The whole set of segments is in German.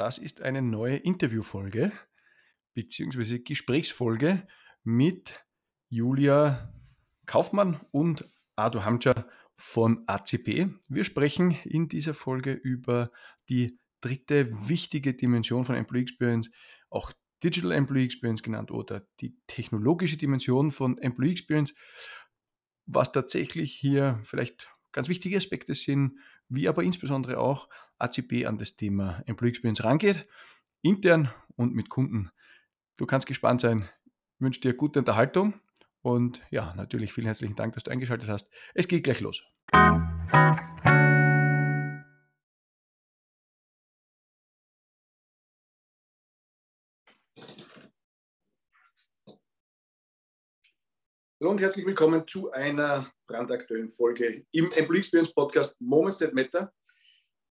Das ist eine neue Interviewfolge bzw. Gesprächsfolge mit Julia Kaufmann und Ado Hamcha von ACP. Wir sprechen in dieser Folge über die dritte wichtige Dimension von Employee Experience, auch Digital Employee Experience genannt oder die technologische Dimension von Employee Experience, was tatsächlich hier vielleicht ganz wichtige Aspekte sind, wie aber insbesondere auch ACP an das Thema Employee Experience rangeht, intern und mit Kunden. Du kannst gespannt sein. Ich wünsche dir gute Unterhaltung und ja, natürlich vielen herzlichen Dank, dass du eingeschaltet hast. Es geht gleich los. Hallo und herzlich willkommen zu einer brandaktuellen Folge im Employee Experience Podcast Moments That Matter.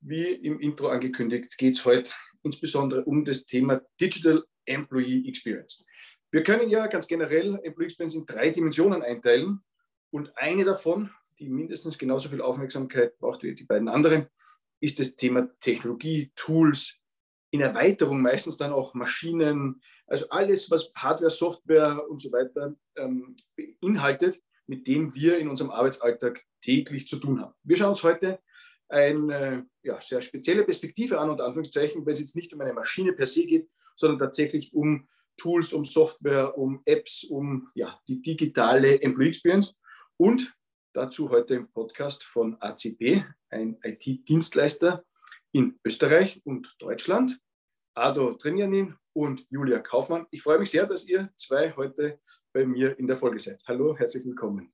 Wie im Intro angekündigt, geht es heute insbesondere um das Thema Digital Employee Experience. Wir können ja ganz generell Employee Experience in drei Dimensionen einteilen und eine davon, die mindestens genauso viel Aufmerksamkeit braucht wie die beiden anderen, ist das Thema Technologie, Tools, in Erweiterung meistens dann auch Maschinen, also alles, was Hardware, Software und so weiter ähm, beinhaltet, mit dem wir in unserem Arbeitsalltag täglich zu tun haben. Wir schauen uns heute eine ja, sehr spezielle Perspektive an, unter Anführungszeichen, wenn es jetzt nicht um eine Maschine per se geht, sondern tatsächlich um Tools, um Software, um Apps, um ja, die digitale Employee Experience. Und dazu heute im Podcast von ACP, ein IT-Dienstleister in Österreich und Deutschland. Ado Trinjanin und Julia Kaufmann. Ich freue mich sehr, dass ihr zwei heute bei mir in der Folge seid. Hallo, herzlich willkommen.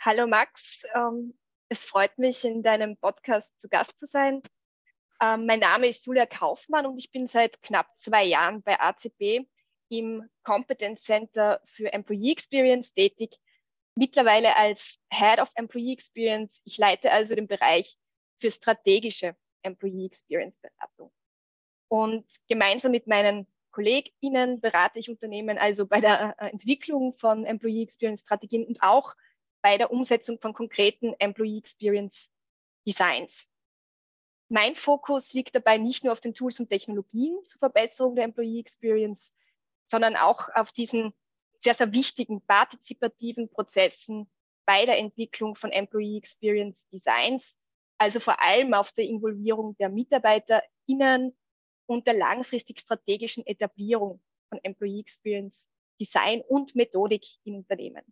Hallo Max, ähm, es freut mich, in deinem Podcast zu Gast zu sein. Ähm, mein Name ist Julia Kaufmann und ich bin seit knapp zwei Jahren bei ACP im Competence Center für Employee Experience tätig, mittlerweile als Head of Employee Experience. Ich leite also den Bereich für strategische Employee Experience Beratung. Und gemeinsam mit meinen KollegInnen berate ich Unternehmen also bei der äh, Entwicklung von Employee Experience Strategien und auch bei der Umsetzung von konkreten Employee Experience Designs. Mein Fokus liegt dabei nicht nur auf den Tools und Technologien zur Verbesserung der Employee Experience, sondern auch auf diesen sehr, sehr wichtigen partizipativen Prozessen bei der Entwicklung von Employee Experience Designs, also vor allem auf der Involvierung der MitarbeiterInnen und der langfristig strategischen Etablierung von Employee Experience Design und Methodik in Unternehmen.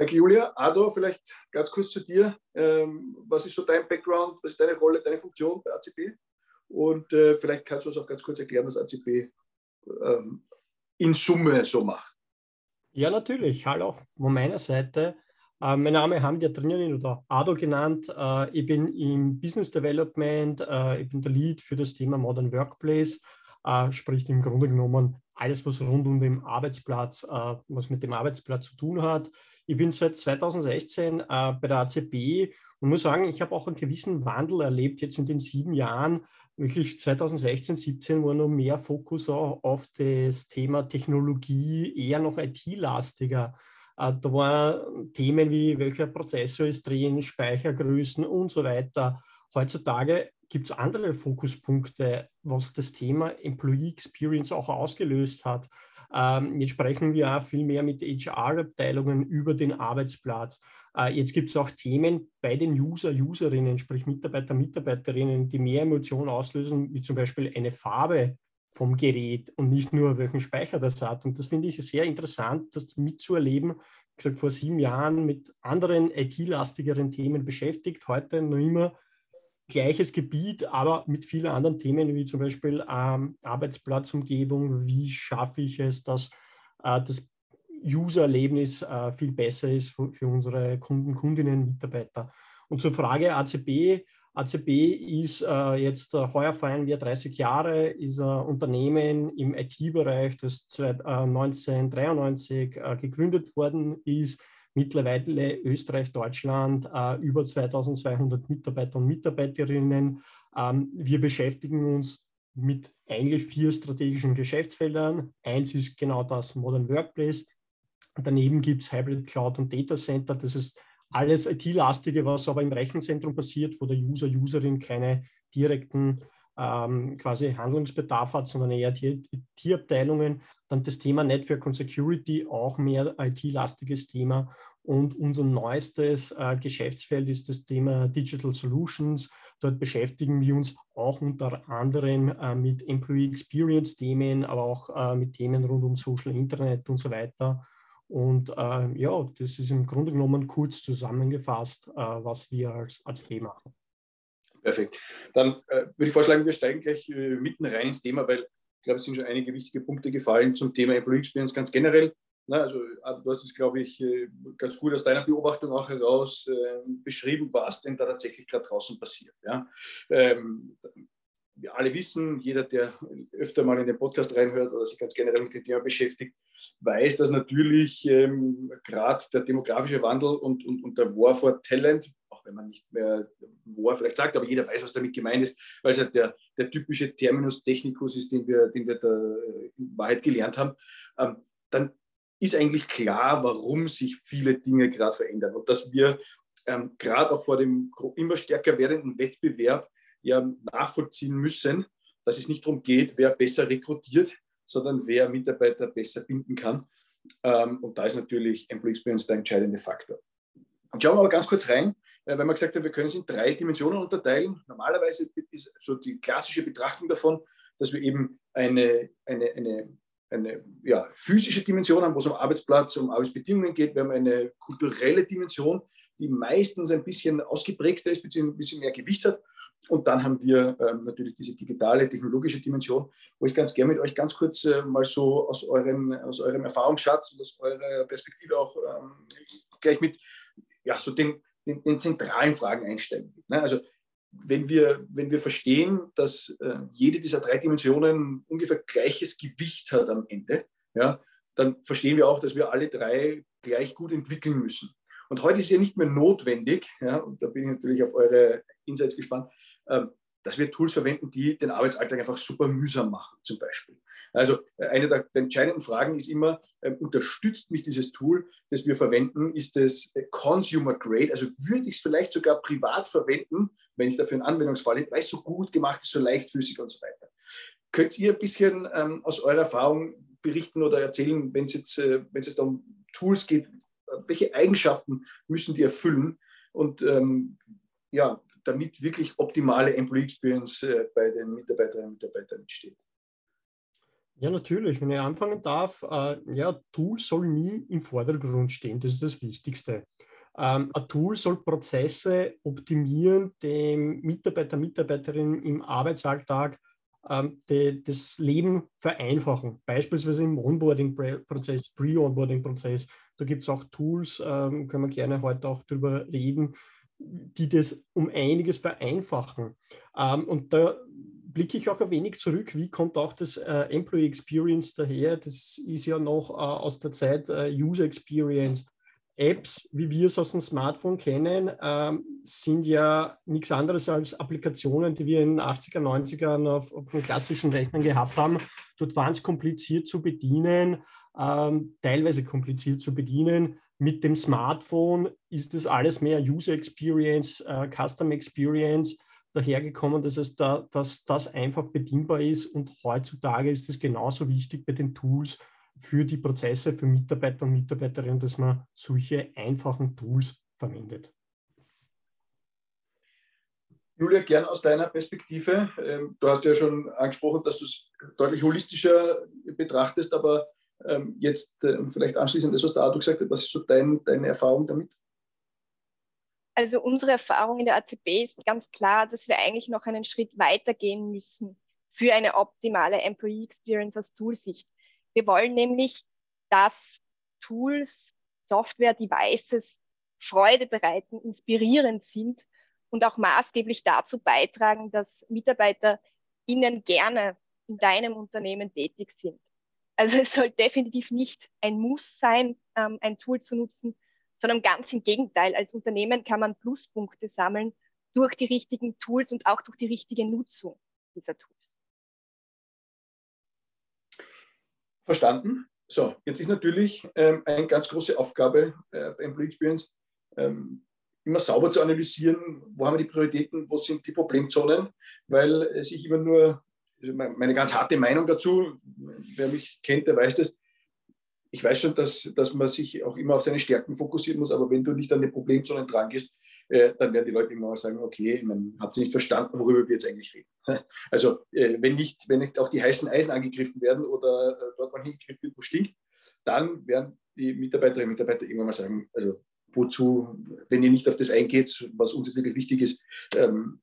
Danke, Julia. Ado, vielleicht ganz kurz zu dir. Ähm, was ist so dein Background? Was ist deine Rolle, deine Funktion bei ACP? Und äh, vielleicht kannst du uns auch ganz kurz erklären, was ACP ähm, in Summe so macht. Ja, natürlich. Hallo von meiner Seite. Äh, mein Name ist Hamdi Adrianin oder Ado genannt. Äh, ich bin im Business Development, äh, ich bin der Lead für das Thema Modern Workplace, sprich im Grunde genommen alles, was rund um den Arbeitsplatz, was mit dem Arbeitsplatz zu tun hat. Ich bin seit 2016 bei der ACB und muss sagen, ich habe auch einen gewissen Wandel erlebt jetzt in den sieben Jahren. Wirklich 2016, 2017 war noch mehr Fokus auf das Thema Technologie, eher noch IT-lastiger. Äh, da waren Themen wie, welcher Prozessor ist drin, Speichergrößen und so weiter. Heutzutage gibt es andere Fokuspunkte, was das Thema Employee Experience auch ausgelöst hat. Ähm, jetzt sprechen wir auch viel mehr mit HR-Abteilungen über den Arbeitsplatz. Äh, jetzt gibt es auch Themen bei den User, Userinnen, sprich Mitarbeiter, Mitarbeiterinnen, die mehr Emotionen auslösen, wie zum Beispiel eine Farbe vom Gerät und nicht nur, welchen Speicher das hat. Und das finde ich sehr interessant, das mitzuerleben. Ich gesagt, vor sieben Jahren mit anderen IT-lastigeren Themen beschäftigt, heute noch immer gleiches Gebiet, aber mit vielen anderen Themen, wie zum Beispiel ähm, Arbeitsplatzumgebung, wie schaffe ich es, dass äh, das User-Erlebnis äh, viel besser ist für, für unsere Kunden, Kundinnen, Mitarbeiter. Und zur Frage ACB, ACB ist äh, jetzt, äh, heuer feiern wir 30 Jahre, ist ein Unternehmen im IT-Bereich, das äh, 1993 äh, gegründet worden ist. Mittlerweile Österreich, Deutschland, äh, über 2200 Mitarbeiter und Mitarbeiterinnen. Ähm, wir beschäftigen uns mit eigentlich vier strategischen Geschäftsfeldern. Eins ist genau das Modern Workplace. Daneben gibt es Hybrid Cloud und Data Center. Das ist alles IT-lastige, was aber im Rechenzentrum passiert, wo der User, Userin keine direkten ähm, quasi Handlungsbedarf hat, sondern eher die IT-Abteilungen. Dann das Thema Network und Security, auch mehr IT-lastiges Thema. Und unser neuestes äh, Geschäftsfeld ist das Thema Digital Solutions. Dort beschäftigen wir uns auch unter anderem äh, mit Employee Experience Themen, aber auch äh, mit Themen rund um Social Internet und so weiter. Und äh, ja, das ist im Grunde genommen kurz zusammengefasst, äh, was wir als ACP machen. Perfekt. Dann äh, würde ich vorschlagen, wir steigen gleich mitten rein ins Thema, weil ich glaube, es sind schon einige wichtige Punkte gefallen zum Thema Employee Experience ganz generell. Na, also du hast es, glaube ich, äh, ganz gut aus deiner Beobachtung auch heraus äh, beschrieben, was denn da tatsächlich gerade draußen passiert. Ja? Ähm, wir alle wissen, jeder, der öfter mal in den Podcast reinhört oder sich ganz generell mit dem Thema beschäftigt, weiß, dass natürlich ähm, gerade der demografische Wandel und, und, und der War for Talent, auch wenn man nicht mehr War vielleicht sagt, aber jeder weiß, was damit gemeint ist, weil es halt der, der typische Terminus technicus ist, den wir, den wir da in Wahrheit gelernt haben, ähm, dann ist eigentlich klar, warum sich viele Dinge gerade verändern und dass wir ähm, gerade auch vor dem immer stärker werdenden Wettbewerb ja nachvollziehen müssen, dass es nicht darum geht, wer besser rekrutiert, sondern wer Mitarbeiter besser binden kann. Ähm, und da ist natürlich Employee Experience der entscheidende Faktor. Schauen wir aber ganz kurz rein, äh, weil wir gesagt haben, wir können es in drei Dimensionen unterteilen. Normalerweise ist so die klassische Betrachtung davon, dass wir eben eine, eine, eine eine ja, physische Dimension haben, wo es um Arbeitsplatz, um Arbeitsbedingungen geht. Wir haben eine kulturelle Dimension, die meistens ein bisschen ausgeprägter ist, beziehungsweise ein bisschen mehr Gewicht hat. Und dann haben wir ähm, natürlich diese digitale, technologische Dimension, wo ich ganz gerne mit euch ganz kurz äh, mal so aus eurem, aus eurem Erfahrungsschatz und aus eurer Perspektive auch ähm, gleich mit ja, so den, den, den zentralen Fragen einsteigen. Ne? Also wenn wir, wenn wir verstehen, dass äh, jede dieser drei Dimensionen ungefähr gleiches Gewicht hat am Ende, ja, dann verstehen wir auch, dass wir alle drei gleich gut entwickeln müssen. Und heute ist ja nicht mehr notwendig, ja, und da bin ich natürlich auf eure Insights gespannt, äh, dass wir Tools verwenden, die den Arbeitsalltag einfach super mühsam machen, zum Beispiel. Also äh, eine der, entscheidenden Fragen ist immer, äh, unterstützt mich dieses Tool, das wir verwenden, ist es äh, Consumer Grade, also würde ich es vielleicht sogar privat verwenden, wenn ich dafür einen Anwendungsfall hätte, weil es so gut gemacht ist, so leichtfüßig und so weiter. Könnt ihr ein bisschen ähm, aus eurer Erfahrung berichten oder erzählen, wenn es jetzt, äh, wenn es jetzt um Tools geht, welche Eigenschaften müssen die erfüllen und ähm, ja, damit wirklich optimale Employee Experience äh, bei den Mitarbeiterinnen und Mitarbeitern entsteht? Ja, natürlich. Wenn ich anfangen darf, äh, ja, Tool soll nie im Vordergrund stehen. Das ist das Wichtigste. Ähm, ein Tool soll Prozesse optimieren, dem Mitarbeiter, Mitarbeiterin im Arbeitsalltag ähm, de, das Leben vereinfachen. Beispielsweise im Onboarding-Prozess, Pre-Onboarding-Prozess. Da gibt es auch Tools, ähm, können wir gerne heute auch darüber reden, die das um einiges vereinfachen. Ähm, und da blicke ich auch ein wenig zurück, wie kommt auch das äh, Employee Experience daher? Das ist ja noch äh, aus der Zeit äh, User Experience. Apps, wie wir es aus dem Smartphone kennen, ähm, sind ja nichts anderes als Applikationen, die wir in den 80er, 90ern auf, auf den klassischen Rechnern gehabt haben. Dort waren es kompliziert zu bedienen, ähm, teilweise kompliziert zu bedienen. Mit dem Smartphone ist es alles mehr User Experience, äh, Custom Experience dahergekommen, dass, es da, dass das einfach bedienbar ist. Und heutzutage ist es genauso wichtig bei den Tools für die Prozesse, für Mitarbeiter und Mitarbeiterinnen, dass man solche einfachen Tools verwendet. Julia, gern aus deiner Perspektive. Ähm, du hast ja schon angesprochen, dass du es deutlich holistischer betrachtest, aber ähm, jetzt ähm, vielleicht anschließend das, was der Arthur gesagt hat, was ist so dein, deine Erfahrung damit? Also unsere Erfahrung in der ACB ist ganz klar, dass wir eigentlich noch einen Schritt weiter gehen müssen für eine optimale Employee Experience aus Toolsicht. Wir wollen nämlich, dass Tools, Software, Devices Freude bereiten, inspirierend sind und auch maßgeblich dazu beitragen, dass Mitarbeiter ihnen gerne in deinem Unternehmen tätig sind. Also es soll definitiv nicht ein Muss sein, ähm, ein Tool zu nutzen, sondern ganz im Gegenteil. Als Unternehmen kann man Pluspunkte sammeln durch die richtigen Tools und auch durch die richtige Nutzung dieser Tools. Verstanden. So, jetzt ist natürlich ähm, eine ganz große Aufgabe äh, bei Employee Experience, ähm, immer sauber zu analysieren, wo haben wir die Prioritäten, wo sind die Problemzonen, weil sich immer nur, also meine ganz harte Meinung dazu, wer mich kennt, der weiß das, ich weiß schon, dass, dass man sich auch immer auf seine Stärken fokussieren muss, aber wenn du nicht an die Problemzonen dran gehst, äh, dann werden die Leute immer sagen, okay, man hat sie nicht verstanden, worüber wir jetzt eigentlich reden. Also äh, wenn, nicht, wenn nicht auch die heißen Eisen angegriffen werden oder äh, dort mal hingegriffen wird, wo stinkt, dann werden die Mitarbeiterinnen und Mitarbeiter irgendwann mal sagen, also wozu, wenn ihr nicht auf das eingeht, was uns jetzt wirklich wichtig ist, ähm,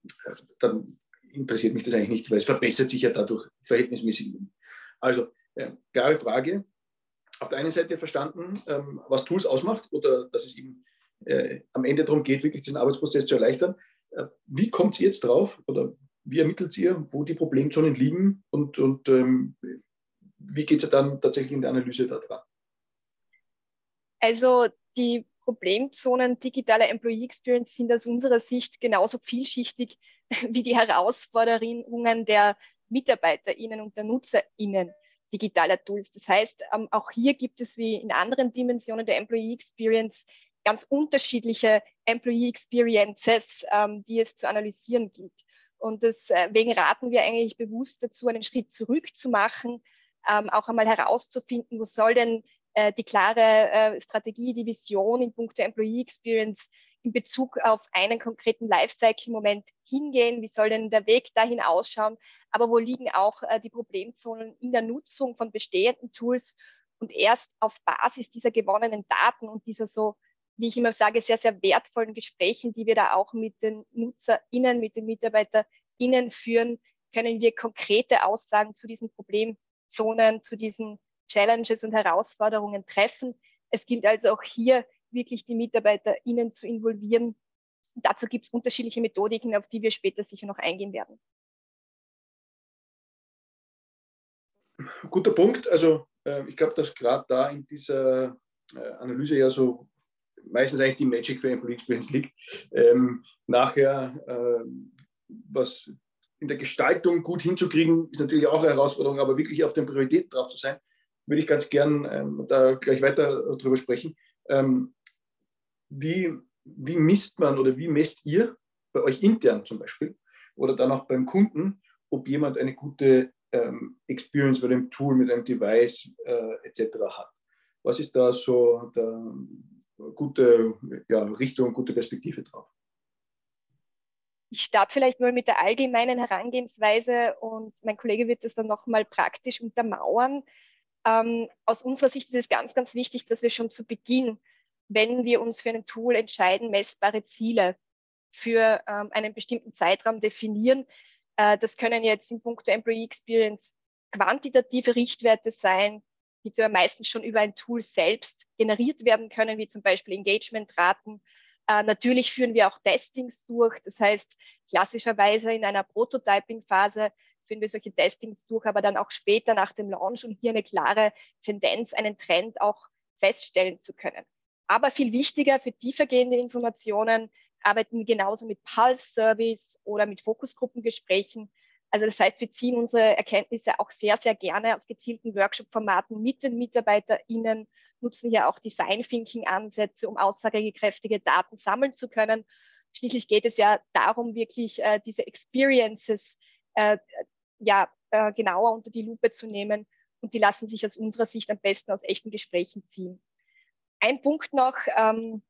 dann interessiert mich das eigentlich nicht, weil es verbessert sich ja dadurch verhältnismäßig. Also, klare Frage. Auf der einen Seite verstanden, ähm, was Tools ausmacht oder dass es eben äh, am Ende darum geht, wirklich diesen Arbeitsprozess zu erleichtern. Äh, wie kommt ihr jetzt drauf oder wie ermittelt ihr, wo die Problemzonen liegen und, und ähm, wie geht es dann tatsächlich in der Analyse da dran? Also die Problemzonen digitaler Employee Experience sind aus unserer Sicht genauso vielschichtig wie die Herausforderungen der MitarbeiterInnen und der NutzerInnen digitaler Tools. Das heißt, ähm, auch hier gibt es wie in anderen Dimensionen der Employee Experience ganz unterschiedliche Employee Experiences, ähm, die es zu analysieren gilt. Und deswegen raten wir eigentlich bewusst dazu, einen Schritt zurück zu machen, ähm, auch einmal herauszufinden, wo soll denn äh, die klare äh, Strategie, die Vision in puncto Employee Experience in Bezug auf einen konkreten Lifecycle-Moment hingehen? Wie soll denn der Weg dahin ausschauen? Aber wo liegen auch äh, die Problemzonen in der Nutzung von bestehenden Tools? Und erst auf Basis dieser gewonnenen Daten und dieser so wie ich immer sage, sehr, sehr wertvollen Gesprächen, die wir da auch mit den NutzerInnen, mit den MitarbeiterInnen führen, können wir konkrete Aussagen zu diesen Problemzonen, zu diesen Challenges und Herausforderungen treffen. Es gilt also auch hier wirklich die MitarbeiterInnen zu involvieren. Dazu gibt es unterschiedliche Methodiken, auf die wir später sicher noch eingehen werden. Guter Punkt. Also äh, ich glaube, dass gerade da in dieser äh, Analyse ja so meistens eigentlich die Magic für Employee Experience liegt. Ähm, nachher, äh, was in der Gestaltung gut hinzukriegen, ist natürlich auch eine Herausforderung, aber wirklich auf den Prioritäten drauf zu sein, würde ich ganz gern ähm, da gleich weiter drüber sprechen. Ähm, wie, wie misst man oder wie messt ihr bei euch intern zum Beispiel oder dann auch beim Kunden, ob jemand eine gute ähm, Experience mit einem Tool, mit einem Device äh, etc. hat? Was ist da so der, gute ja, Richtung, gute Perspektive drauf. Ich starte vielleicht mal mit der allgemeinen Herangehensweise und mein Kollege wird das dann nochmal praktisch untermauern. Ähm, aus unserer Sicht ist es ganz, ganz wichtig, dass wir schon zu Beginn, wenn wir uns für ein Tool entscheiden, messbare Ziele für ähm, einen bestimmten Zeitraum definieren. Äh, das können jetzt in puncto Employee Experience quantitative Richtwerte sein, die ja meistens schon über ein Tool selbst generiert werden können, wie zum Beispiel Engagementraten. Äh, natürlich führen wir auch Testings durch. Das heißt, klassischerweise in einer Prototyping-Phase führen wir solche Testings durch, aber dann auch später nach dem Launch, um hier eine klare Tendenz, einen Trend auch feststellen zu können. Aber viel wichtiger für tiefergehende Informationen arbeiten wir genauso mit Pulse-Surveys oder mit Fokusgruppengesprächen, also das heißt, wir ziehen unsere Erkenntnisse auch sehr, sehr gerne aus gezielten Workshop-Formaten mit den MitarbeiterInnen, nutzen hier auch Design Thinking-Ansätze, um aussagekräftige Daten sammeln zu können. Schließlich geht es ja darum, wirklich äh, diese Experiences äh, ja, äh, genauer unter die Lupe zu nehmen und die lassen sich aus unserer Sicht am besten aus echten Gesprächen ziehen. Ein Punkt noch, ähm,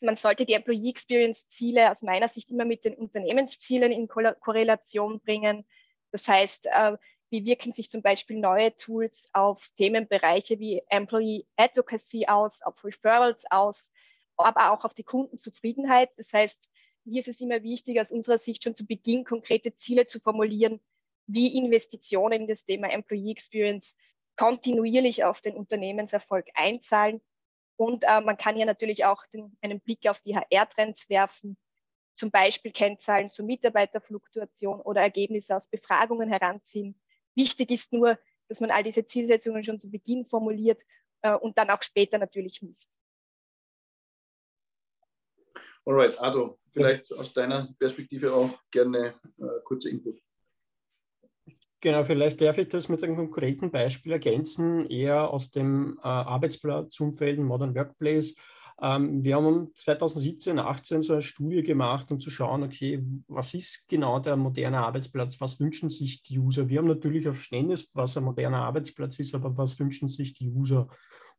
man sollte die Employee Experience Ziele aus meiner Sicht immer mit den Unternehmenszielen in Korrelation bringen. Das heißt, äh, wie wirken sich zum Beispiel neue Tools auf Themenbereiche wie Employee Advocacy aus, auf Referrals aus, aber auch auf die Kundenzufriedenheit. Das heißt, hier ist es immer wichtig, aus unserer Sicht schon zu Beginn konkrete Ziele zu formulieren, wie Investitionen in das Thema Employee Experience kontinuierlich auf den Unternehmenserfolg einzahlen und äh, man kann hier natürlich auch den, einen Blick auf die HR-Trends werfen, zum Beispiel Kennzahlen zur Mitarbeiterfluktuation oder Ergebnisse aus Befragungen heranziehen. Wichtig ist nur, dass man all diese Zielsetzungen schon zu Beginn formuliert äh, und dann auch später natürlich misst. Alright, Ado, vielleicht aus deiner Perspektive auch gerne äh, kurzer Input. Genau, vielleicht darf ich das mit einem konkreten Beispiel ergänzen, eher aus dem äh, Arbeitsplatzumfeld, Modern Workplace. Ähm, wir haben 2017, 2018 so eine Studie gemacht, um zu schauen, okay, was ist genau der moderne Arbeitsplatz? Was wünschen sich die User? Wir haben natürlich auf Verständnis, was ein moderner Arbeitsplatz ist, aber was wünschen sich die User?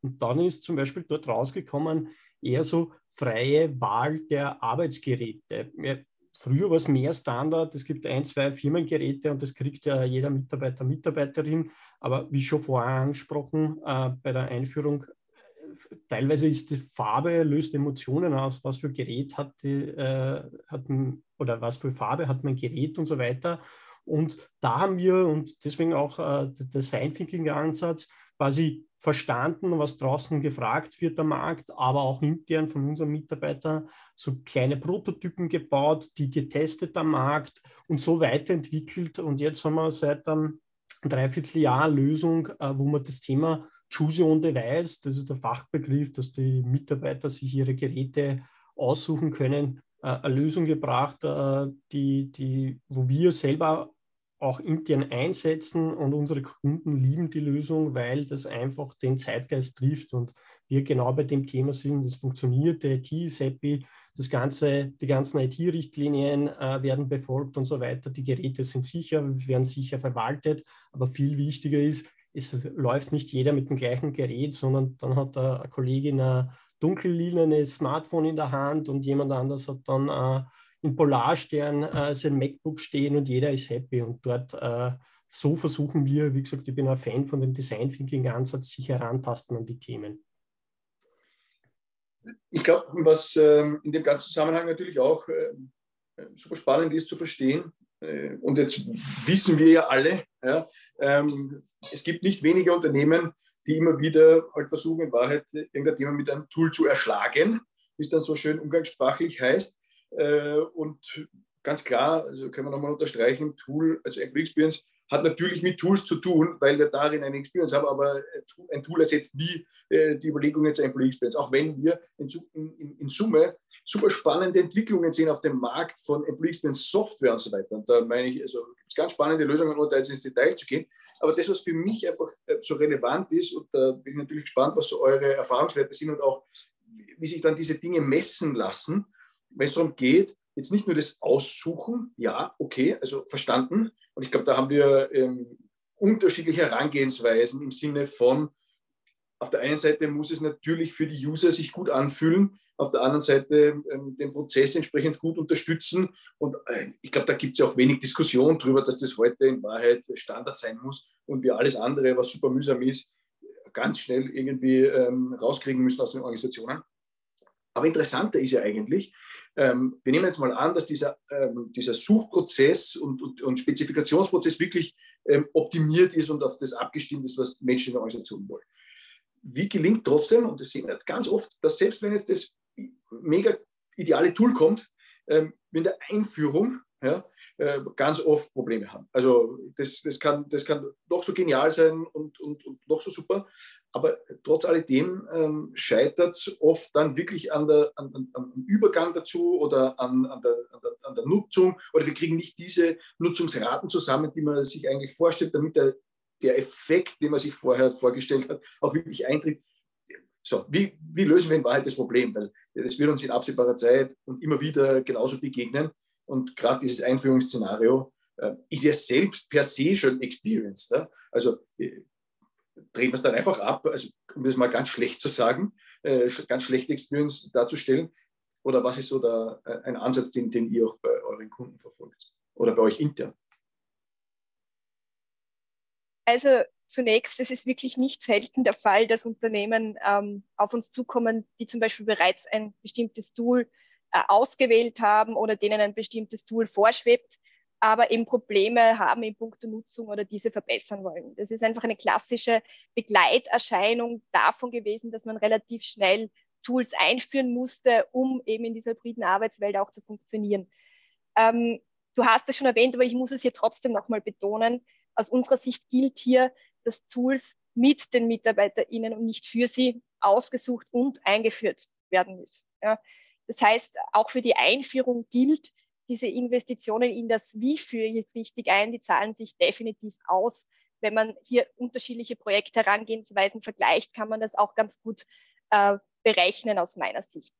Und dann ist zum Beispiel dort rausgekommen, eher so freie Wahl der Arbeitsgeräte. Früher war es mehr Standard, es gibt ein, zwei Firmengeräte und das kriegt ja jeder Mitarbeiter, Mitarbeiterin. Aber wie schon vorher angesprochen, äh, bei der Einführung, äh, teilweise ist die Farbe, löst Emotionen aus, was für Gerät hat, die, äh, hat ein, oder was für Farbe hat mein Gerät und so weiter. Und da haben wir, und deswegen auch äh, der Design Thinking Ansatz, quasi verstanden, was draußen gefragt wird am Markt, aber auch intern von unseren Mitarbeitern so kleine Prototypen gebaut, die getestet am Markt und so weiterentwickelt. Und jetzt haben wir seit einem Dreivierteljahr eine Lösung, äh, wo man das Thema Choose on Device, das ist der Fachbegriff, dass die Mitarbeiter sich ihre Geräte aussuchen können, äh, eine Lösung gebracht, äh, die, die, wo wir selber auch intern einsetzen und unsere Kunden lieben die Lösung, weil das einfach den Zeitgeist trifft und wir genau bei dem Thema sind, das funktioniert, der IT ist happy, das Ganze, die ganzen IT-Richtlinien äh, werden befolgt und so weiter, die Geräte sind sicher, werden sicher verwaltet, aber viel wichtiger ist, es läuft nicht jeder mit dem gleichen Gerät, sondern dann hat eine Kollegin ein dunkellilanes Smartphone in der Hand und jemand anders hat dann äh, in Polarstern äh, sein MacBook stehen und jeder ist happy. Und dort äh, so versuchen wir, wie gesagt, ich bin ein Fan von dem Design Thinking Ansatz, sich herantasten an die Themen. Ich glaube, was ähm, in dem ganzen Zusammenhang natürlich auch äh, super spannend ist zu verstehen, äh, und jetzt wissen wir ja alle, ja, ähm, es gibt nicht wenige Unternehmen, die immer wieder halt versuchen, in Wahrheit irgendein Thema mit einem Tool zu erschlagen, wie es dann so schön umgangssprachlich heißt. Äh, und ganz klar, also können wir nochmal unterstreichen, Tool, also Employee Experience hat natürlich mit Tools zu tun, weil wir darin eine Experience haben, aber ein Tool ersetzt nie äh, die Überlegungen zur Employee Experience, auch wenn wir in, in, in, Summe super spannende Entwicklungen sehen auf dem Markt von Employee Experience Software und so weiter. Und da meine ich, also gibt es ganz spannende Lösungen, ohne da jetzt ins Detail zu gehen. Aber das, was für mich einfach äh, so relevant ist, und da bin ich natürlich gespannt, was so eure Erfahrungswerte sind und auch, wie sich dann diese Dinge messen lassen, wenn es darum geht, jetzt nicht nur das Aussuchen, ja, okay, also verstanden. Und ich glaube, da haben wir ähm, unterschiedliche Herangehensweisen im Sinne von, auf der einen Seite muss es natürlich für die User sich gut anfühlen, auf der anderen Seite ähm, den Prozess entsprechend gut unterstützen. Und äh, ich glaube, da gibt es ja auch wenig Diskussion darüber, dass das heute in Wahrheit Standard sein muss und wir alles andere, was super mühsam ist, ganz schnell irgendwie ähm, rauskriegen müssen aus den Organisationen. Aber interessanter ist ja eigentlich, ähm, wir nehmen jetzt mal an, dass dieser, ähm, dieser Suchprozess und, und, und Spezifikationsprozess wirklich ähm, optimiert ist und auf das abgestimmt ist, was Menschen in der Organisation wollen. Wie gelingt trotzdem, und das sehen wir ganz oft, dass selbst wenn jetzt das mega ideale Tool kommt, ähm, in der Einführung ja, äh, ganz oft Probleme haben. Also das, das, kann, das kann doch so genial sein und, und, und doch so super, aber trotz alledem ähm, scheitert es oft dann wirklich an der, an, an, am Übergang dazu oder an, an, der, an, der, an der Nutzung oder wir kriegen nicht diese Nutzungsraten zusammen, die man sich eigentlich vorstellt, damit der, der Effekt, den man sich vorher vorgestellt hat, auch wirklich eintritt. So, wie, wie lösen wir in Wahrheit das Problem? Weil das wird uns in absehbarer Zeit und immer wieder genauso begegnen. Und gerade dieses Einführungsszenario äh, ist ja selbst per se schon experienced. Ja? Also äh, drehen wir es dann einfach ab, also, um das mal ganz schlecht zu sagen, äh, ganz schlechte Experience darzustellen. Oder was ist so der, äh, ein Ansatz, den, den ihr auch bei euren Kunden verfolgt? Oder bei euch intern? Also zunächst, es ist wirklich nicht selten der Fall, dass Unternehmen ähm, auf uns zukommen, die zum Beispiel bereits ein bestimmtes Tool ausgewählt haben oder denen ein bestimmtes Tool vorschwebt, aber eben Probleme haben in puncto Nutzung oder diese verbessern wollen. Das ist einfach eine klassische Begleiterscheinung davon gewesen, dass man relativ schnell Tools einführen musste, um eben in dieser hybriden Arbeitswelt auch zu funktionieren. Ähm, du hast es schon erwähnt, aber ich muss es hier trotzdem nochmal betonen. Aus unserer Sicht gilt hier, dass Tools mit den MitarbeiterInnen und nicht für sie ausgesucht und eingeführt werden müssen. Ja. Das heißt, auch für die Einführung gilt, diese Investitionen in das Wie führe ich richtig ein, die zahlen sich definitiv aus. Wenn man hier unterschiedliche Projekte Herangehensweisen vergleicht, kann man das auch ganz gut äh, berechnen aus meiner Sicht.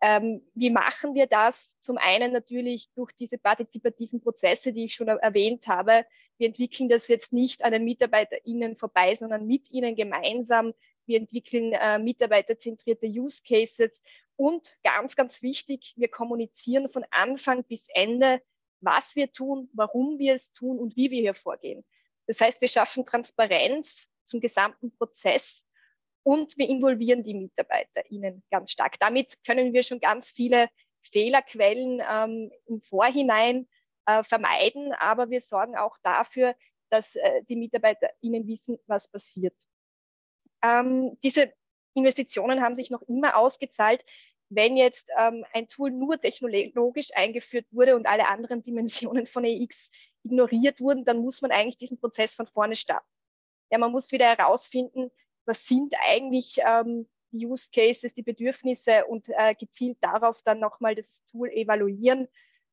Ähm, wie machen wir das? Zum einen natürlich durch diese partizipativen Prozesse, die ich schon erwähnt habe. Wir entwickeln das jetzt nicht an den MitarbeiterInnen vorbei, sondern mit ihnen gemeinsam. Wir entwickeln äh, mitarbeiterzentrierte Use Cases und ganz, ganz wichtig, wir kommunizieren von Anfang bis Ende, was wir tun, warum wir es tun und wie wir hier vorgehen. Das heißt, wir schaffen Transparenz zum gesamten Prozess und wir involvieren die MitarbeiterInnen ganz stark. Damit können wir schon ganz viele Fehlerquellen ähm, im Vorhinein äh, vermeiden, aber wir sorgen auch dafür, dass äh, die MitarbeiterInnen wissen, was passiert. Ähm, diese Investitionen haben sich noch immer ausgezahlt. Wenn jetzt ähm, ein Tool nur technologisch eingeführt wurde und alle anderen Dimensionen von EX ignoriert wurden, dann muss man eigentlich diesen Prozess von vorne starten. Ja, man muss wieder herausfinden, was sind eigentlich ähm, die Use Cases, die Bedürfnisse und äh, gezielt darauf dann nochmal das Tool evaluieren.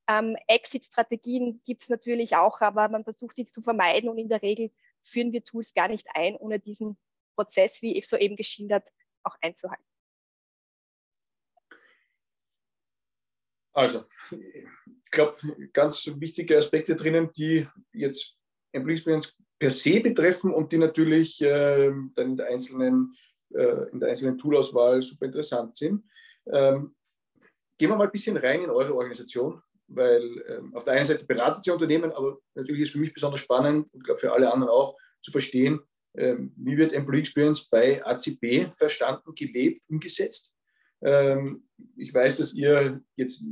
Ähm, Exit-Strategien gibt es natürlich auch, aber man versucht die zu vermeiden und in der Regel führen wir Tools gar nicht ein, ohne diesen Prozess, wie ich soeben geschildert, auch einzuhalten. Also, ich glaube, ganz wichtige Aspekte drinnen, die jetzt Employee Experience per se betreffen und die natürlich äh, dann in der einzelnen, äh, in einzelnen Toolauswahl super interessant sind. Ähm, gehen wir mal ein bisschen rein in eure Organisation, weil ähm, auf der einen Seite beratet ihr Unternehmen, aber natürlich ist für mich besonders spannend und glaube für alle anderen auch zu verstehen, wie wird Employee Experience bei ACB verstanden, gelebt, umgesetzt. Ähm, ich weiß, dass ihr jetzt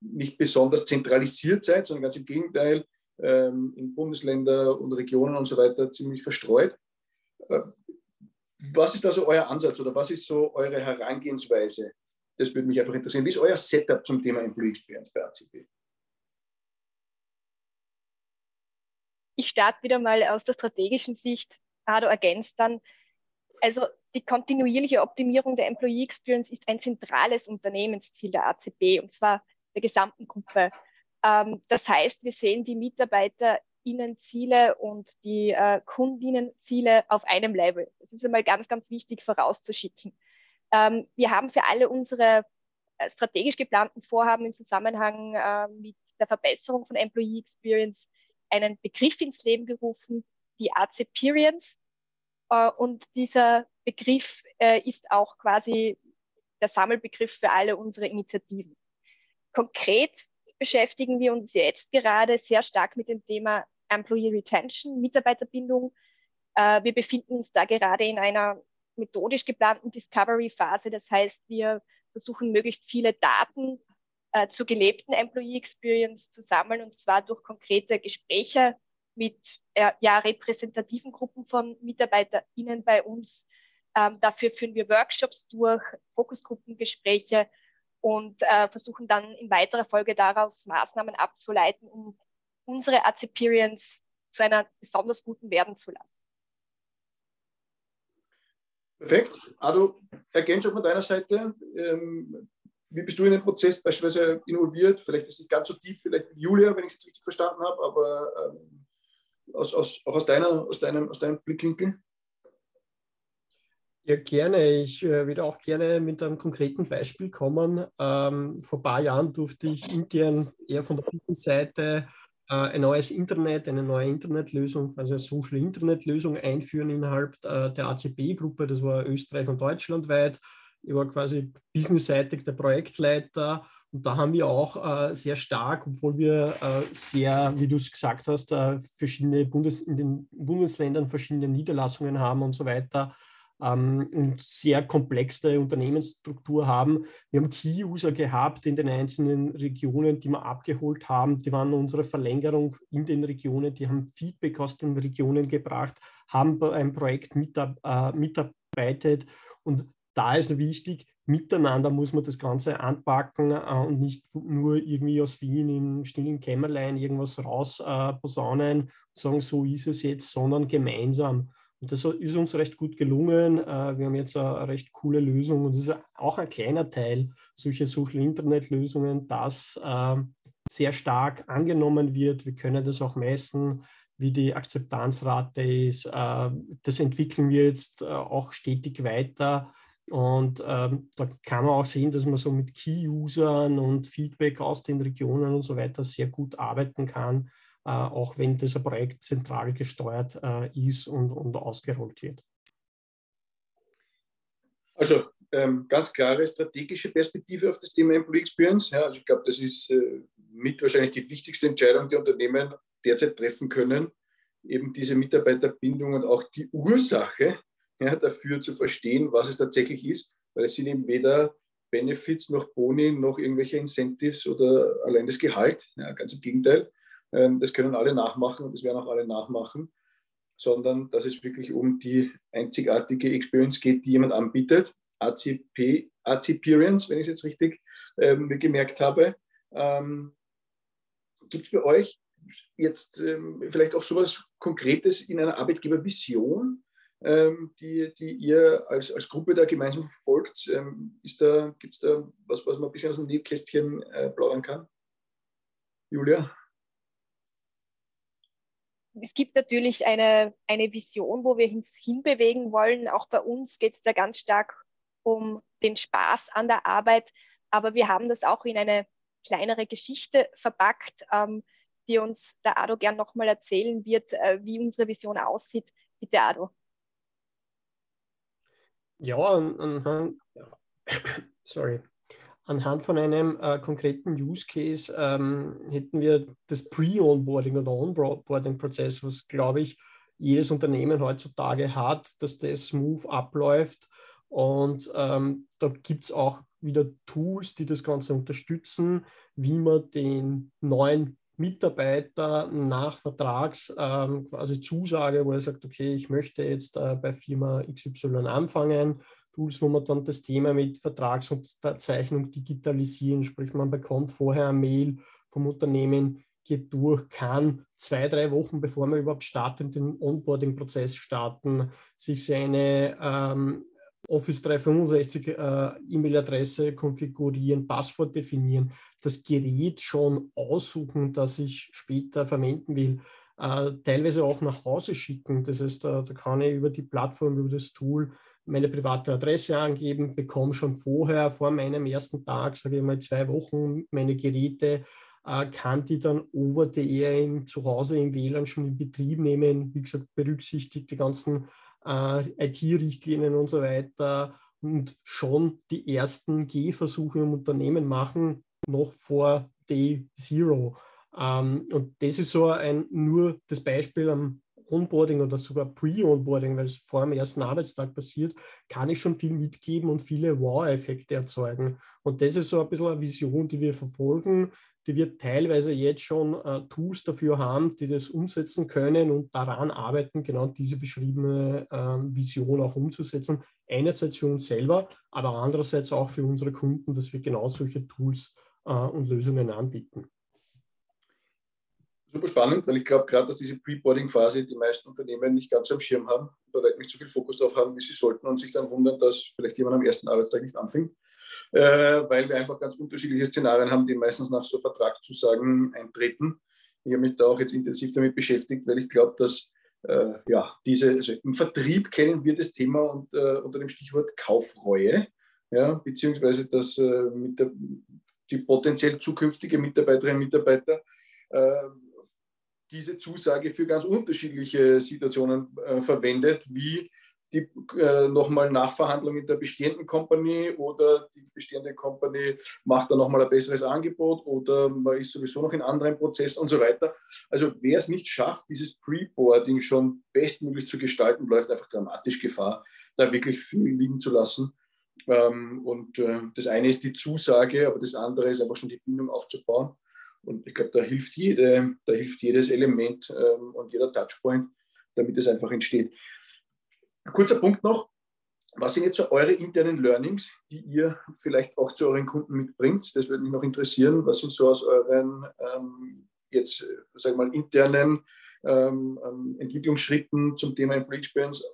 nicht besonders zentralisiert seid, sondern ganz im Gegenteil, ähm, in Bundesländer und Regionen und so weiter ziemlich verstreut. Äh, was ist also euer Ansatz oder was ist so eure Herangehensweise? Das würde mich einfach interessieren. Wie ist euer Setup zum Thema Employee Experience bei ACP? Ich starte wieder mal aus der strategischen Sicht. Ado ergänzt dann. Also die kontinuierliche Optimierung der Employee Experience ist ein zentrales Unternehmensziel der ACP und zwar der gesamten Gruppe. Ähm, das heißt, wir sehen die MitarbeiterInnen-Ziele und die äh, Kundinnen-Ziele auf einem Level. Das ist einmal ganz, ganz wichtig vorauszuschicken. Ähm, wir haben für alle unsere äh, strategisch geplanten Vorhaben im Zusammenhang äh, mit der Verbesserung von Employee Experience einen Begriff ins Leben gerufen, die ACPerience. Äh, und dieser Begriff äh, ist auch quasi der Sammelbegriff für alle unsere Initiativen. Konkret beschäftigen wir uns jetzt gerade sehr stark mit dem Thema Employee Retention, Mitarbeiterbindung. Äh, wir befinden uns da gerade in einer methodisch geplanten Discovery-Phase. Das heißt, wir versuchen möglichst viele Daten zur gelebten Employee Experience zu sammeln und zwar durch konkrete Gespräche mit äh, ja, repräsentativen Gruppen von MitarbeiterInnen bei uns. Ähm, dafür führen wir Workshops durch, Fokusgruppengespräche und äh, versuchen dann in weiterer Folge daraus Maßnahmen abzuleiten, um unsere Aciperience zu einer besonders guten werden zu lassen. Perfekt. Ado, Ergänzung von deiner Seite. Ähm, wie bist du in den Prozess beispielsweise involviert? Vielleicht ist es nicht ganz so tief, vielleicht mit Julia, wenn ich es richtig verstanden habe, aber ähm, aus, aus, auch aus, deiner, aus, deinem, aus deinem Blickwinkel? Ja, gerne. Ich äh, würde auch gerne mit einem konkreten Beispiel kommen. Ähm, vor ein paar Jahren durfte ich intern eher von der Seite äh, ein neues Internet, eine neue Internetlösung, also eine Social Internetlösung einführen innerhalb äh, der ACB-Gruppe. Das war Österreich und Deutschland weit. Ich war quasi businessseitig der Projektleiter und da haben wir auch äh, sehr stark, obwohl wir äh, sehr, wie du es gesagt hast, äh, verschiedene Bundes in den Bundesländern verschiedene Niederlassungen haben und so weiter, ähm, und sehr komplexe Unternehmensstruktur haben. Wir haben Key-User gehabt in den einzelnen Regionen, die wir abgeholt haben. Die waren unsere Verlängerung in den Regionen, die haben Feedback aus den Regionen gebracht, haben bei einem Projekt äh, mitarbeitet und da ist wichtig, miteinander muss man das Ganze anpacken äh, und nicht nur irgendwie aus Wien im stillen Kämmerlein irgendwas raus äh, posaunen, sagen, so ist es jetzt, sondern gemeinsam. Und das ist uns recht gut gelungen. Äh, wir haben jetzt eine recht coole Lösung und das ist auch ein kleiner Teil solcher Social Internet Lösungen, das ähm, sehr stark angenommen wird. Wir können das auch messen, wie die Akzeptanzrate ist. Äh, das entwickeln wir jetzt äh, auch stetig weiter. Und ähm, da kann man auch sehen, dass man so mit Key-Usern und Feedback aus den Regionen und so weiter sehr gut arbeiten kann, äh, auch wenn das Projekt zentral gesteuert äh, ist und, und ausgerollt wird. Also ähm, ganz klare strategische Perspektive auf das Thema Employee Experience. Ja, also ich glaube, das ist äh, mit wahrscheinlich die wichtigste Entscheidung, die Unternehmen derzeit treffen können, eben diese Mitarbeiterbindung und auch die Ursache ja, dafür zu verstehen, was es tatsächlich ist, weil es sind eben weder Benefits noch Boni noch irgendwelche Incentives oder allein das Gehalt. Ja, ganz im Gegenteil. Ähm, das können alle nachmachen und das werden auch alle nachmachen, sondern dass es wirklich um die einzigartige Experience geht, die jemand anbietet. ACP, ACPerience, wenn ich es jetzt richtig ähm, gemerkt habe. Ähm, Gibt es bei euch jetzt ähm, vielleicht auch sowas Konkretes in einer Arbeitgebervision, die, die ihr als, als Gruppe da gemeinsam verfolgt? Ähm, Gibt es da was, was man ein bisschen aus dem Nähkästchen äh, plaudern kann? Julia? Es gibt natürlich eine, eine Vision, wo wir hin, hinbewegen wollen. Auch bei uns geht es da ganz stark um den Spaß an der Arbeit. Aber wir haben das auch in eine kleinere Geschichte verpackt, ähm, die uns der Ado gern nochmal erzählen wird, äh, wie unsere Vision aussieht. Bitte, Ado. Ja, anhand, sorry. anhand von einem äh, konkreten Use Case ähm, hätten wir das Pre-Onboarding oder Onboarding-Prozess, was, glaube ich, jedes Unternehmen heutzutage hat, dass das smooth abläuft. Und ähm, da gibt es auch wieder Tools, die das Ganze unterstützen, wie man den neuen Mitarbeiter nach Vertrags ähm, quasi Zusage, wo er sagt, okay, ich möchte jetzt äh, bei Firma XY anfangen, Tools, wo man dann das Thema mit Vertragsunterzeichnung digitalisieren, sprich man bekommt vorher eine Mail vom Unternehmen, geht durch, kann zwei, drei Wochen, bevor man überhaupt startet, den Onboarding-Prozess starten, sich seine ähm, Office 365 äh, E-Mail-Adresse konfigurieren, Passwort definieren, das Gerät schon aussuchen, das ich später verwenden will, äh, teilweise auch nach Hause schicken. Das heißt, da, da, kann ich über die Plattform, über das Tool meine private Adresse angeben, bekomme schon vorher, vor meinem ersten Tag, sage ich mal zwei Wochen, meine Geräte, äh, kann die dann over the air zu Hause im WLAN schon in Betrieb nehmen. Wie gesagt, berücksichtigt die ganzen äh, IT-Richtlinien und so weiter und schon die ersten Gehversuche im Unternehmen machen, noch vor Day Zero. Ähm, und das ist so ein nur das Beispiel am Onboarding oder sogar Pre-Onboarding, weil es vor dem ersten Arbeitstag passiert, kann ich schon viel mitgeben und viele Wow-Effekte erzeugen. Und das ist so ein bisschen eine Vision, die wir verfolgen, die wir teilweise jetzt schon äh, Tools dafür haben, die das umsetzen können und daran arbeiten, genau diese beschriebene äh, Vision auch umzusetzen. Einerseits für uns selber, aber andererseits auch für unsere Kunden, dass wir genau solche Tools äh, und Lösungen anbieten super spannend, weil ich glaube gerade, dass diese Pre-Boarding-Phase die meisten Unternehmen nicht ganz am Schirm haben, oder nicht so viel Fokus darauf haben, wie sie sollten und sich dann wundern, dass vielleicht jemand am ersten Arbeitstag nicht anfängt, weil wir einfach ganz unterschiedliche Szenarien haben, die meistens nach so Vertragszusagen eintreten. Ich habe mich da auch jetzt intensiv damit beschäftigt, weil ich glaube, dass äh, ja, diese, also im Vertrieb kennen wir das Thema und, äh, unter dem Stichwort Kaufreue, ja, beziehungsweise dass äh, der, die potenziell zukünftige Mitarbeiterinnen und Mitarbeiter äh, diese Zusage für ganz unterschiedliche Situationen äh, verwendet, wie die äh, nochmal Nachverhandlung mit der bestehenden Company oder die bestehende Company macht dann nochmal ein besseres Angebot oder man ist sowieso noch in anderen Prozessen und so weiter. Also wer es nicht schafft, dieses Pre-Boarding schon bestmöglich zu gestalten, läuft einfach dramatisch Gefahr, da wirklich viel liegen zu lassen. Ähm, und äh, das eine ist die Zusage, aber das andere ist einfach schon die Bindung aufzubauen. Und ich glaube, da hilft jede, da hilft jedes Element ähm, und jeder Touchpoint, damit es einfach entsteht. Kurzer Punkt noch. Was sind jetzt so eure internen Learnings, die ihr vielleicht auch zu euren Kunden mitbringt? Das würde mich noch interessieren. Was sind so aus euren ähm, jetzt, sag mal, internen ähm, ähm, Entwicklungsschritten zum Thema Employee Experience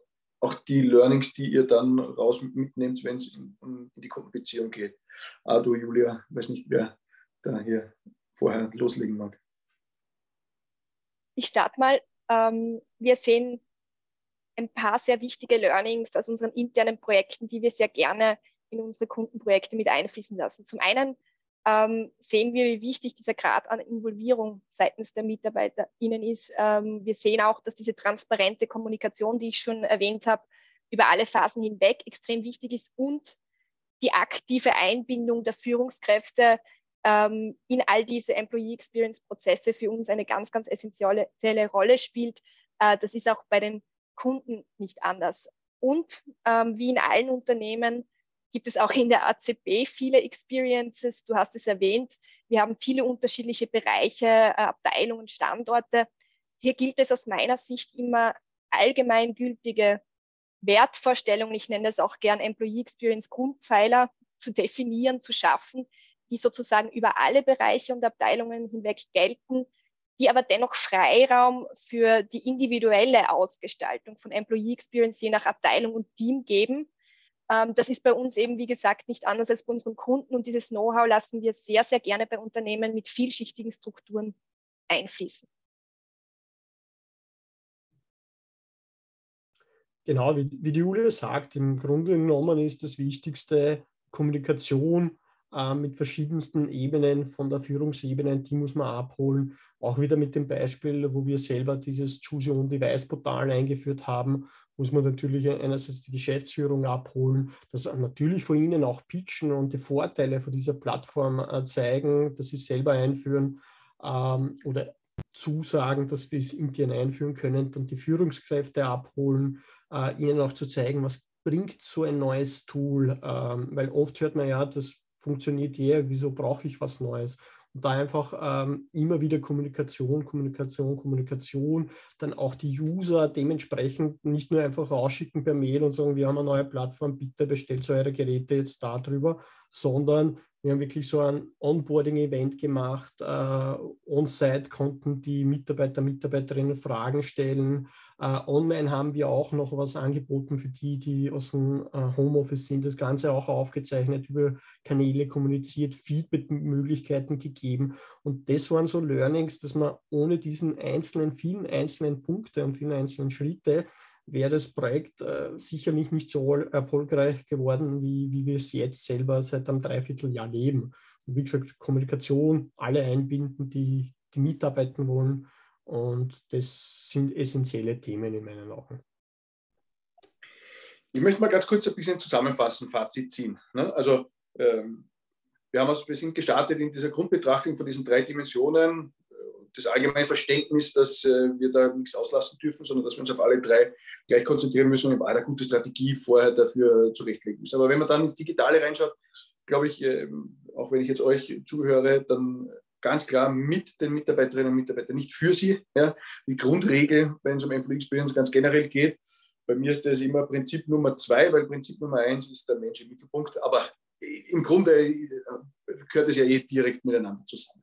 auch die Learnings, die ihr dann raus mitnehmt, wenn es in, in, die Kundenbeziehung geht. Ah, du, Julia, weiß nicht, wer da hier vorher loslegen mag. Ich starte mal. Ähm, wir sehen ein paar sehr wichtige Learnings aus unseren internen Projekten, die wir sehr gerne in unsere Kundenprojekte mit einfließen lassen. Zum einen ähm, sehen wir, wie wichtig dieser Grad an Involvierung seitens der MitarbeiterInnen ist. Ähm, wir sehen auch, dass diese transparente Kommunikation, die ich schon erwähnt habe, über alle Phasen hinweg extrem wichtig ist und die aktive Einbindung der Führungskräfte ähm, in all diese Employee Experience Prozesse für uns eine ganz, ganz essentielle Rolle spielt. Äh, das ist auch bei den Kunden nicht anders. Und ähm, wie in allen Unternehmen gibt es auch in der ACB viele Experiences. Du hast es erwähnt. Wir haben viele unterschiedliche Bereiche, äh, Abteilungen, Standorte. Hier gilt es aus meiner Sicht immer allgemeingültige Wertvorstellungen, ich nenne das auch gern Employee Experience Grundpfeiler, zu definieren, zu schaffen, die sozusagen über alle Bereiche und Abteilungen hinweg gelten, die aber dennoch Freiraum für die individuelle Ausgestaltung von Employee Experience je nach Abteilung und Team geben. Ähm, das ist bei uns eben, wie gesagt, nicht anders als bei unseren Kunden und dieses Know-how lassen wir sehr, sehr gerne bei Unternehmen mit vielschichtigen Strukturen einfließen. Genau, wie, wie die Julia sagt, im Grunde genommen ist das Wichtigste Kommunikation äh, mit verschiedensten Ebenen, von der Führungsebene, die muss man abholen. Auch wieder mit dem Beispiel, wo wir selber dieses Choose Your Own Device Portal eingeführt haben, muss man natürlich einerseits die Geschäftsführung abholen, das natürlich vor ihnen auch pitchen und die Vorteile von dieser Plattform äh, zeigen, dass sie selber einführen ähm, oder zusagen, dass wir es intern einführen können, dann die Führungskräfte abholen, äh, ihnen auch zu zeigen, was bringt so ein neues Tool, ähm, weil oft hört man ja, das funktioniert ja, wieso brauche ich was Neues? Und da einfach ähm, immer wieder Kommunikation, Kommunikation, Kommunikation, dann auch die User dementsprechend nicht nur einfach rausschicken per Mail und sagen, wir haben eine neue Plattform, bitte bestellt eure Geräte jetzt da drüber, sondern wir haben wirklich so ein Onboarding-Event gemacht. Äh, On-site konnten die Mitarbeiter, Mitarbeiterinnen Fragen stellen. Äh, online haben wir auch noch was angeboten für die, die aus dem äh, Homeoffice sind. Das Ganze auch aufgezeichnet, über Kanäle kommuniziert, Feedback-Möglichkeiten gegeben. Und das waren so Learnings, dass man ohne diesen einzelnen, vielen einzelnen Punkte und vielen einzelnen Schritte wäre das Projekt äh, sicherlich nicht so erfolgreich geworden, wie, wie wir es jetzt selber seit einem Dreivierteljahr leben. Und wie gesagt, Kommunikation, alle einbinden, die, die mitarbeiten wollen. Und das sind essentielle Themen in meinen Augen. Ich möchte mal ganz kurz ein bisschen zusammenfassen, Fazit ziehen. Ne? Also ähm, wir, haben also, wir sind gestartet in dieser Grundbetrachtung von diesen drei Dimensionen, das allgemeine Verständnis, dass äh, wir da nichts auslassen dürfen, sondern dass wir uns auf alle drei gleich konzentrieren müssen und eine gute Strategie vorher dafür zurechtlegen müssen. Aber wenn man dann ins Digitale reinschaut, glaube ich, ähm, auch wenn ich jetzt euch zuhöre, dann ganz klar mit den Mitarbeiterinnen und Mitarbeitern, nicht für sie. Ja. Die Grundregel, wenn es um Employee Experience ganz generell geht, bei mir ist das immer Prinzip Nummer zwei, weil Prinzip Nummer eins ist der Mensch im Mittelpunkt. Aber im Grunde äh, gehört es ja eh direkt miteinander zusammen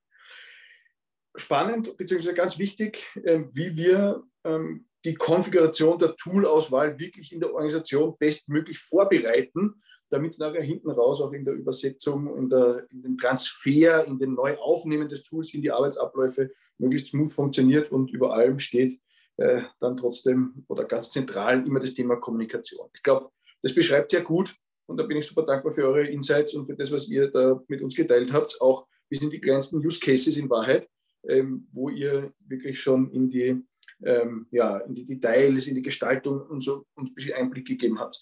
spannend bzw. ganz wichtig, ähm, wie wir ähm, die Konfiguration der Toolauswahl wirklich in der Organisation bestmöglich vorbereiten, damit es nachher hinten raus auch in der Übersetzung, in, der, in dem Transfer, in den Neuaufnehmen des Tools in die Arbeitsabläufe möglichst smooth funktioniert und über allem steht äh, dann trotzdem oder ganz zentral immer das Thema Kommunikation. Ich glaube, das beschreibt sehr gut und da bin ich super dankbar für eure Insights und für das, was ihr da mit uns geteilt habt, auch bis in die kleinsten Use Cases in Wahrheit ähm, wo ihr wirklich schon in die, ähm, ja, in die Details, in die Gestaltung und so uns ein bisschen Einblick gegeben habt.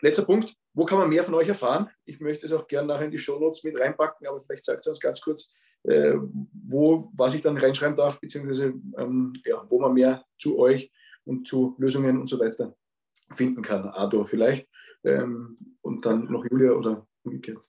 Letzter Punkt, wo kann man mehr von euch erfahren? Ich möchte es auch gerne nachher in die Show Notes mit reinpacken, aber vielleicht sagt ihr uns ganz kurz, äh, wo, was ich dann reinschreiben darf, beziehungsweise ähm, ja, wo man mehr zu euch und zu Lösungen und so weiter finden kann. Ado vielleicht ähm, und dann noch Julia oder umgekehrt.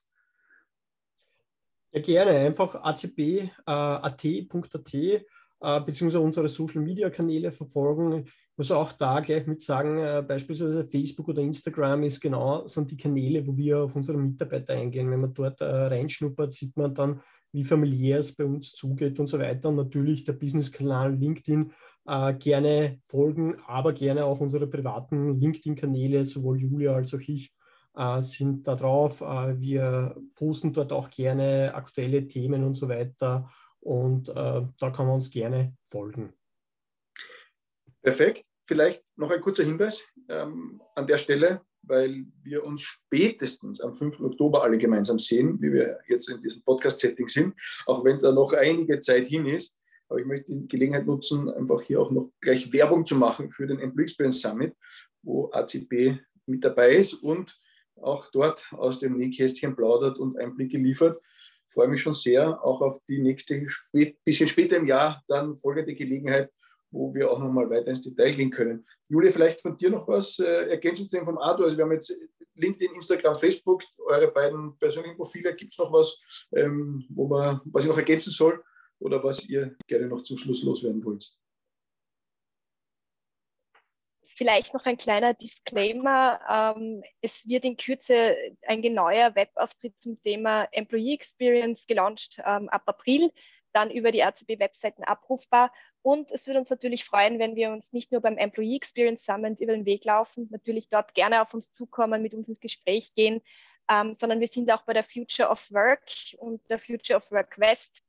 Ja, gerne. Einfach acb.at.at äh, äh, beziehungsweise unsere Social Media Kanäle verfolgen. Ich muss auch da gleich mit sagen, äh, beispielsweise Facebook oder Instagram ist genau, sind die Kanäle, wo wir auf unsere Mitarbeiter eingehen. Wenn man dort äh, reinschnuppert, sieht man dann, wie familiär es bei uns zugeht und so weiter. Und natürlich der Business-Kanal LinkedIn äh, gerne folgen, aber gerne auch unsere privaten LinkedIn-Kanäle, sowohl Julia als auch ich äh, sind da drauf. Äh, wir posten dort auch gerne aktuelle Themen und so weiter. Und äh, da kann man uns gerne folgen. Perfekt. vielleicht noch ein kurzer Hinweis ähm, an der Stelle, weil wir uns spätestens am 5. Oktober alle gemeinsam sehen, wie wir jetzt in diesem Podcast-Setting sind, auch wenn da noch einige Zeit hin ist. Aber ich möchte die Gelegenheit nutzen, einfach hier auch noch gleich Werbung zu machen für den Employee Experience Summit, wo ACP mit dabei ist und auch dort aus dem Nähkästchen plaudert und Einblicke liefert. Freue mich schon sehr auch auf die nächste, spät, bisschen später im Jahr dann folgende Gelegenheit, wo wir auch noch mal weiter ins Detail gehen können. Julia, vielleicht von dir noch was äh, ergänzend vom Ado. Also wir haben jetzt LinkedIn, Instagram, Facebook, eure beiden persönlichen Profile. Gibt es noch was, ähm, wo man, was ich noch ergänzen soll? oder was ihr gerne noch zum Schluss loswerden wollt. Vielleicht noch ein kleiner Disclaimer. Ähm, es wird in Kürze ein neuer Webauftritt zum Thema Employee Experience gelauncht ähm, ab April, dann über die RCB-Webseiten abrufbar. Und es würde uns natürlich freuen, wenn wir uns nicht nur beim Employee Experience Summit über den Weg laufen, natürlich dort gerne auf uns zukommen, mit uns ins Gespräch gehen, ähm, sondern wir sind auch bei der Future of Work und der Future of Work West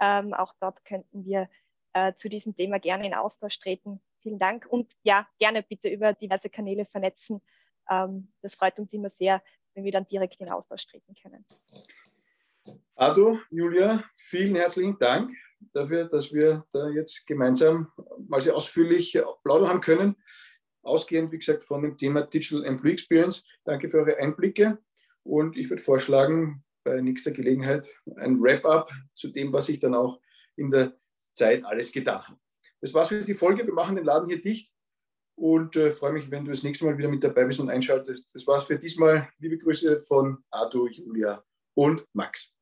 ähm, auch dort könnten wir äh, zu diesem Thema gerne in Austausch treten. Vielen Dank und ja, gerne bitte über diverse Kanäle vernetzen. Ähm, das freut uns immer sehr, wenn wir dann direkt in Austausch treten können. Ado, Julia, vielen herzlichen Dank dafür, dass wir da jetzt gemeinsam mal sehr ausführlich plaudern haben können. Ausgehend, wie gesagt, von dem Thema Digital Employee Experience. Danke für eure Einblicke. Und ich würde vorschlagen, bei nächster Gelegenheit ein Wrap-up zu dem, was ich dann auch in der Zeit alles getan habe. Das war's für die Folge. Wir machen den Laden hier dicht und äh, freue mich, wenn du das nächste Mal wieder mit dabei bist und einschaltest. Das war's für diesmal. Liebe Grüße von Arthur, Julia und Max.